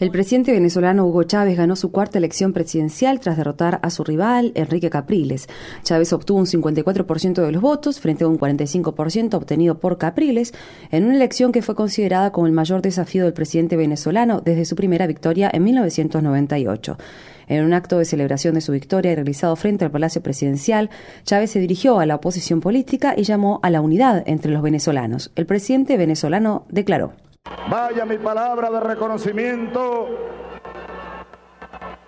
El presidente venezolano Hugo Chávez ganó su cuarta elección presidencial tras derrotar a su rival Enrique Capriles. Chávez obtuvo un 54% de los votos frente a un 45% obtenido por Capriles en una elección que fue considerada como el mayor desafío del presidente venezolano desde su primera victoria en 1998. En un acto de celebración de su victoria realizado frente al Palacio Presidencial, Chávez se dirigió a la oposición política y llamó a la unidad entre los venezolanos. El presidente venezolano declaró. Vaya mi palabra de reconocimiento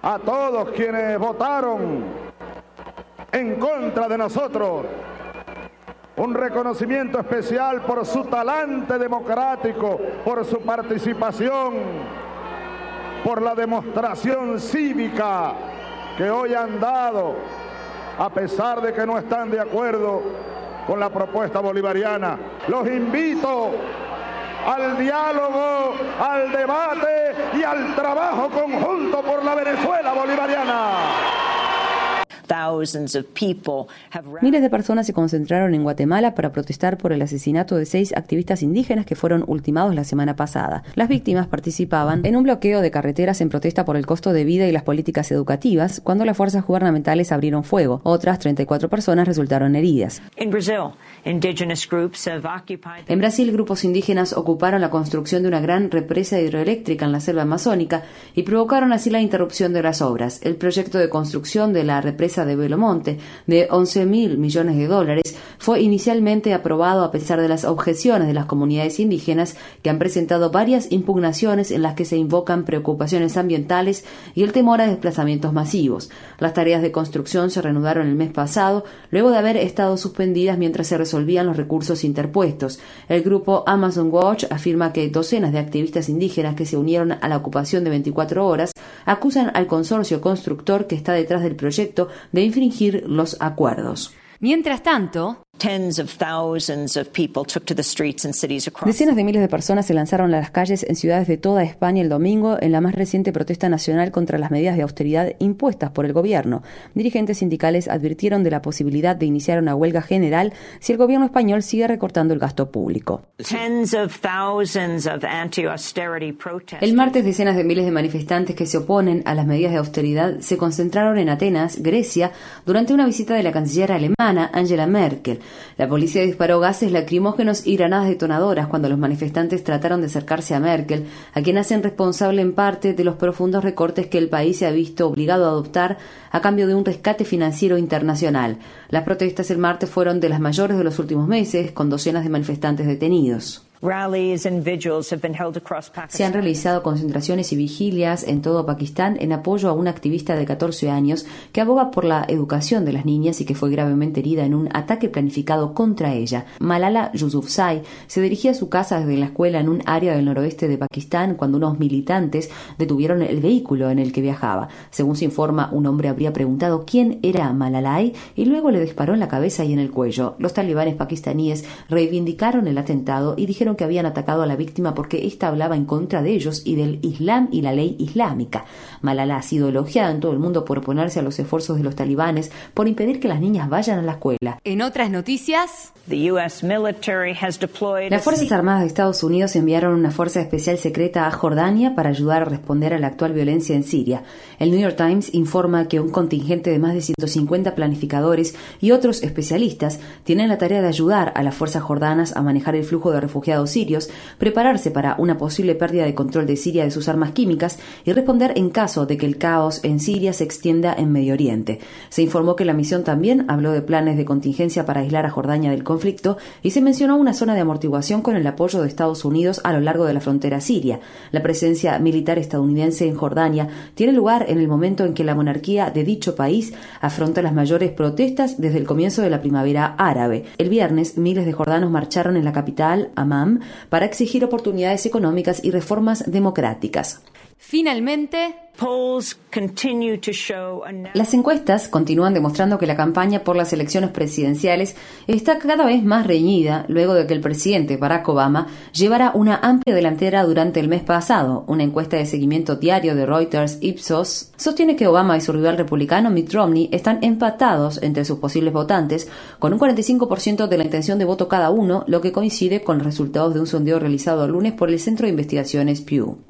a todos quienes votaron en contra de nosotros. Un reconocimiento especial por su talante democrático, por su participación, por la demostración cívica que hoy han dado, a pesar de que no están de acuerdo con la propuesta bolivariana. Los invito al diálogo, al debate y al trabajo conjunto por la Venezuela bolivariana. Miles de personas se concentraron en Guatemala para protestar por el asesinato de seis activistas indígenas que fueron ultimados la semana pasada. Las víctimas participaban en un bloqueo de carreteras en protesta por el costo de vida y las políticas educativas cuando las fuerzas gubernamentales abrieron fuego. Otras 34 personas resultaron heridas. En Brasil, grupos indígenas ocuparon la construcción de una gran represa hidroeléctrica en la selva amazónica y provocaron así la interrupción de las obras. El proyecto de construcción de la represa de Belomonte de 11 mil millones de dólares fue inicialmente aprobado a pesar de las objeciones de las comunidades indígenas que han presentado varias impugnaciones en las que se invocan preocupaciones ambientales y el temor a desplazamientos masivos. Las tareas de construcción se reanudaron el mes pasado luego de haber estado suspendidas mientras se resolvían los recursos interpuestos. El grupo Amazon Watch afirma que docenas de activistas indígenas que se unieron a la ocupación de 24 horas acusan al consorcio constructor que está detrás del proyecto de infringir los acuerdos. Mientras tanto, Decenas de miles de personas se lanzaron a las calles en ciudades de toda España el domingo en la más reciente protesta nacional contra las medidas de austeridad impuestas por el gobierno. Dirigentes sindicales advirtieron de la posibilidad de iniciar una huelga general si el gobierno español sigue recortando el gasto público. El martes decenas de miles de manifestantes que se oponen a las medidas de austeridad se concentraron en Atenas, Grecia, durante una visita de la canciller alemana Angela Merkel. La policía disparó gases lacrimógenos y granadas detonadoras cuando los manifestantes trataron de acercarse a Merkel, a quien hacen responsable en parte de los profundos recortes que el país se ha visto obligado a adoptar a cambio de un rescate financiero internacional. Las protestas el martes fueron de las mayores de los últimos meses, con docenas de manifestantes detenidos. Se han realizado concentraciones y vigilias en todo Pakistán en apoyo a una activista de 14 años que aboga por la educación de las niñas y que fue gravemente herida en un ataque planificado contra ella. Malala Yousafzai se dirigía a su casa desde la escuela en un área del noroeste de Pakistán cuando unos militantes detuvieron el vehículo en el que viajaba. Según se informa, un hombre habría preguntado quién era Malalai y luego le disparó en la cabeza y en el cuello. Los talibanes pakistaníes reivindicaron el atentado y dijeron que habían atacado a la víctima porque ésta hablaba en contra de ellos y del Islam y la ley islámica. La ha sido elogiada en todo el mundo por oponerse a los esfuerzos de los talibanes por impedir que las niñas vayan a la escuela. En otras noticias, las Fuerzas Armadas de Estados Unidos enviaron una fuerza especial secreta a Jordania para ayudar a responder a la actual violencia en Siria. El New York Times informa que un contingente de más de 150 planificadores y otros especialistas tienen la tarea de ayudar a las fuerzas jordanas a manejar el flujo de refugiados sirios, prepararse para una posible pérdida de control de Siria de sus armas químicas y responder en caso de que el caos en Siria se extienda en Medio Oriente. Se informó que la misión también habló de planes de contingencia para aislar a Jordania del conflicto y se mencionó una zona de amortiguación con el apoyo de Estados Unidos a lo largo de la frontera siria. La presencia militar estadounidense en Jordania tiene lugar en el momento en que la monarquía de dicho país afronta las mayores protestas desde el comienzo de la primavera árabe. El viernes, miles de jordanos marcharon en la capital, Para exigir oportunidades económicas y reformas democráticas. Finalmente, las encuestas continúan demostrando que la campaña por las elecciones presidenciales está cada vez más reñida luego de que el presidente Barack Obama llevara una amplia delantera durante el mes pasado. Una encuesta de seguimiento diario de Reuters Ipsos sostiene que Obama y su rival republicano Mitt Romney están empatados entre sus posibles votantes con un 45% de la intención de voto cada uno, lo que coincide con los resultados de un sondeo realizado el lunes por el Centro de Investigaciones Pew.